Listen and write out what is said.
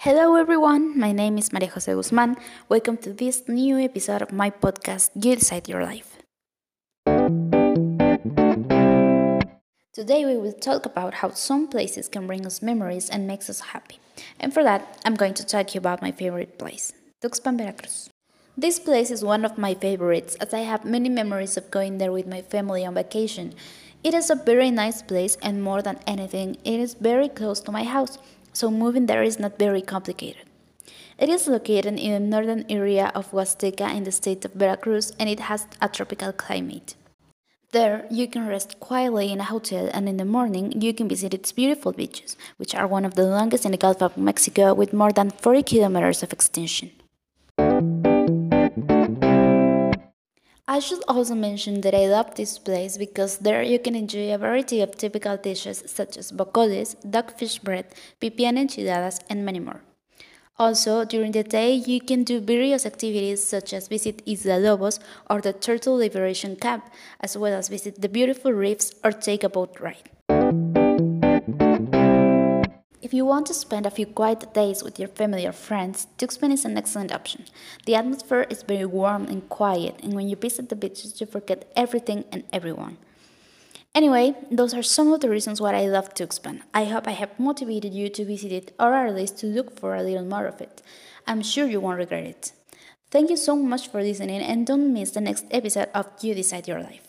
Hello, everyone. My name is Maria Jose Guzman. Welcome to this new episode of my podcast, You Decide Your Life. Today, we will talk about how some places can bring us memories and makes us happy. And for that, I'm going to talk to you about my favorite place, Tuxpan, Veracruz. This place is one of my favorites as I have many memories of going there with my family on vacation. It is a very nice place, and more than anything, it is very close to my house, so moving there is not very complicated. It is located in the northern area of Huasteca in the state of Veracruz, and it has a tropical climate. There, you can rest quietly in a hotel, and in the morning, you can visit its beautiful beaches, which are one of the longest in the Gulf of Mexico with more than 40 kilometers of extension. I should also mention that I love this place because there you can enjoy a variety of typical dishes such as bocoles, dogfish bread, pipián enchiladas, and many more. Also, during the day, you can do various activities such as visit Isla Lobos or the Turtle Liberation Camp, as well as visit the beautiful reefs or take a boat ride. If you want to spend a few quiet days with your family or friends, Tuxpan is an excellent option. The atmosphere is very warm and quiet, and when you visit the beaches, you forget everything and everyone. Anyway, those are some of the reasons why I love Tuxpan. I hope I have motivated you to visit it or at least to look for a little more of it. I'm sure you won't regret it. Thank you so much for listening and don't miss the next episode of You Decide Your Life.